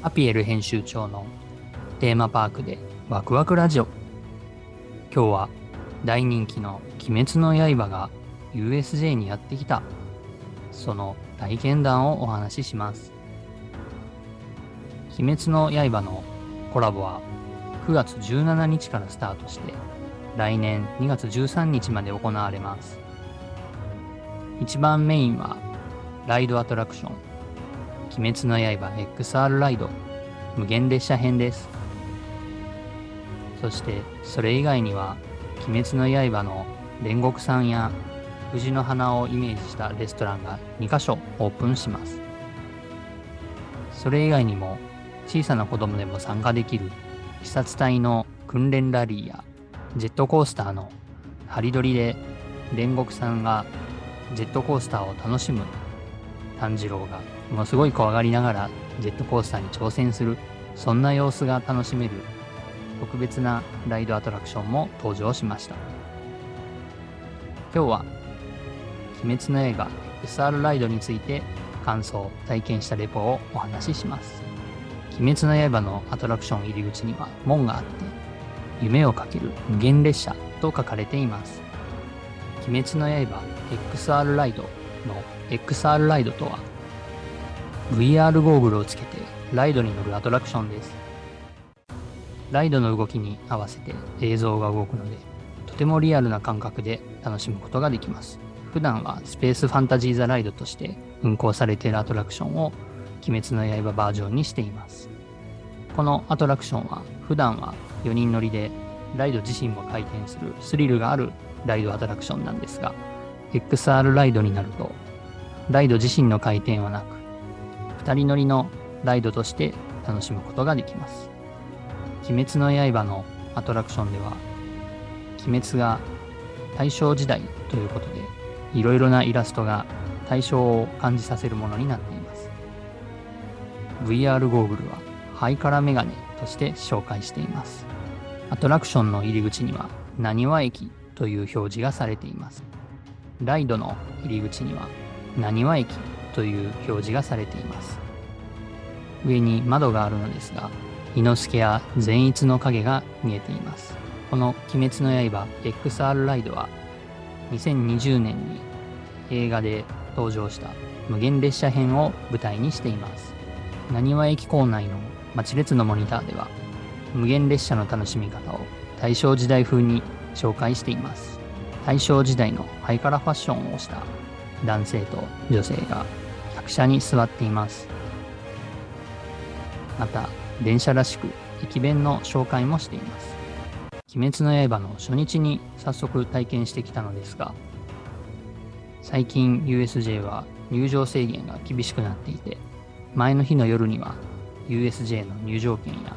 アピエル編集長のテーマパークでワクワクラジオ。今日は大人気の鬼滅の刃が USJ にやってきた。その体験談をお話しします。鬼滅の刃のコラボは9月17日からスタートして来年2月13日まで行われます。一番メインはライドアトラクション。鬼滅の刃 XR ライド。無限列車編です。そしてそれ以外には鬼滅の刃の煉獄さんや藤の花をイメージしたレストランが2カ所オープンします。それ以外にも小さな子供でも参加できる鬼殺隊の訓練ラリーやジェットコースターのハリドリで煉獄さんがジェットコースターを楽しむ炭治郎がものすごい怖がりながらジェットコースターに挑戦するそんな様子が楽しめる特別なライドアトラクションも登場しました。今日は鬼滅の刃 SR ライドについて感想体験したレポをお話しします。鬼滅の刃のアトラクション入り口には門があって夢をかける無限列車と書かれています。鬼滅の刃 XR ライドの XR ライドとは VR ゴーグルをつけてライドに乗るアトラクションです。ライドの動きに合わせて映像が動くのでとてもリアルな感覚で楽しむことができます。普段はスペースファンタジーザライドとして運行されているアトラクションを鬼滅の刃バージョンにしています。このアトラクションは普段は4人乗りでライド自身も回転するスリルがあるライドアトラクションなんですが XR ライドになるとライド自身の回転はなく2人乗りのライドとして楽しむことができます。鬼滅の刃のアトラクションでは鬼滅が大正時代ということでいろいろなイラストが対象を感じさせるものになっています。VR ゴーグルはハイカラメガネとして紹介しています。アトラクションの入り口にはなにわ駅という表示がされています。ライドの入り口にはなにわ駅という表示がされています。上に窓があるのですが伊之助や善逸の影が見えています。この「鬼滅の刃 XR ライド」は2020年に映画で登場した無限列車編を舞台にしています。なにわ駅構内の待ち列のモニターでは無限列車の楽しみ方を大正時代風に紹介しています。大正時代のハイカラファッションをした男性と女性が客車に座っています。また電車らしく駅弁の紹介もしています。鬼滅の刃の初日に早速体験してきたのですが最近 USJ は入場制限が厳しくなっていて前の日の夜には USJ の入場券や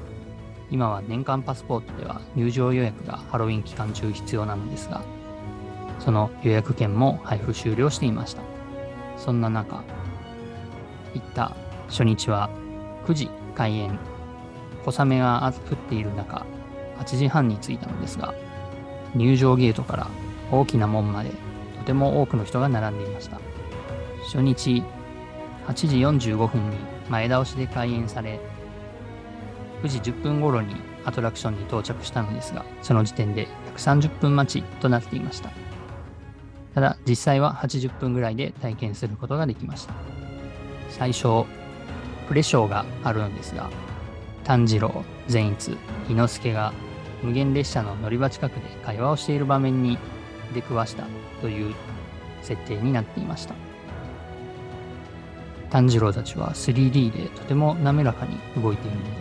今は年間パスポートでは入場予約がハロウィン期間中必要なのですがその予約券も配布終了していました。そんな中行った初日は9時開園小雨が降っている中8時半に着いたのですが入場ゲートから大きな門までとても多くの人が並んでいました。初日8時45分に前倒しで開園され9時10分頃にアトラクションに到着したのですがその時点で130分待ちとなっていました。ただ実際は80分ぐらいで体験することができました。最初プレショーがあるのですが炭治郎善逸伊之助が無限列車の乗り場近くで会話をしている場面に出くわしたという設定になっていました。炭治郎たちは 3D でとても滑らかに動いているので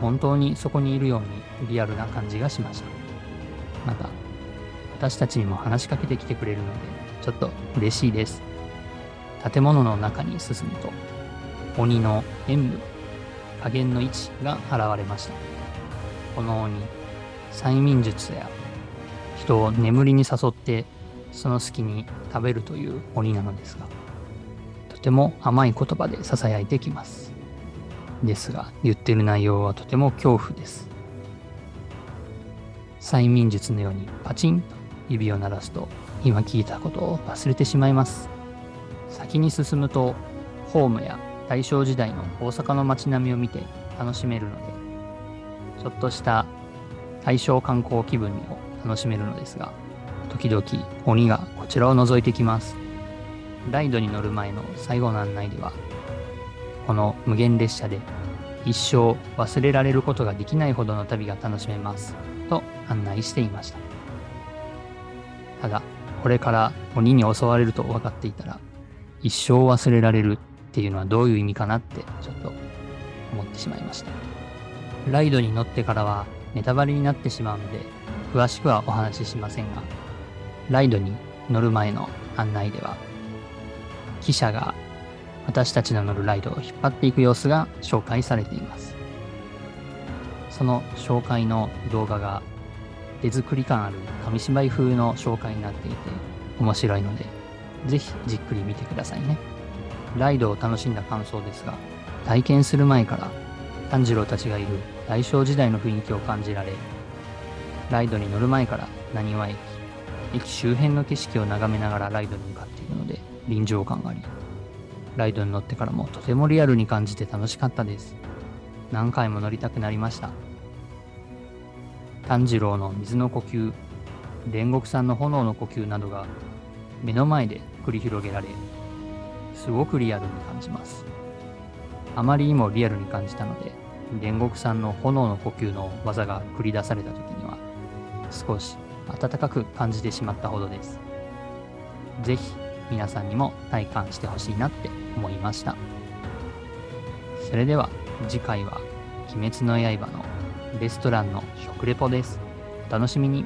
本当にそこにいるようにリアルな感じがしました。また私たちにも話しかけてきてくれるのでちょっと嬉しいです。建物の中に進むと鬼の演武加減の位置が現れました。この鬼催眠術や人を眠りに誘ってその隙に食べるという鬼なのですがとても甘い言葉で囁いてきます。ですが言ってる内容はとても恐怖です。催眠術のようにパチンと指を鳴らすと今聞いたことを忘れてしまいます先に進むとホームや大正時代の大阪の街並みを見て楽しめるので、ちょっとした大正観光気分にも楽しめるのですが、時々鬼がこちらを覗いてきます。ライドに乗る前の最後の案内では、この無限列車で一生忘れられることができないほどの旅が楽しめます。と案内していました。ただ、これから鬼に襲われると分かっていたら、一生忘れられるっていうのはどういう意味かなってちょっと思ってしまいました。ライドに乗ってからはネタバレになってしまうので、詳しくはお話ししませんが、ライドに乗る前の案内では、記者が私たちの乗るライドを引っ張っていく様子が紹介されています。その紹介の動画が手作り感ある紙芝居風の紹介になっていて面白いので、ぜひじっくり見てくださいね。ライドを楽しんだ感想ですが、体験する前から炭治郎たちがいる大正時代の雰囲気を感じられ、ライドに乗る前から何和駅、駅周辺の景色を眺めながらライドに向かっているので臨場感があり、ライドに乗ってからもとてもリアルに感じて楽しかったです。何回も乗りたくなりました。炭治郎の水の呼吸、煉獄さんの炎の呼吸などが目の前で繰り広げられ、すごくリアルに感じます。あまりにもリアルに感じたので、煉獄さんの炎の呼吸の技が繰り出された時には、少し温かく感じてしまったほどです。ぜひ皆さんにも体感してほしいなって思いました。それでは次回は鬼滅の刃のレストランの食レポです。お楽しみに。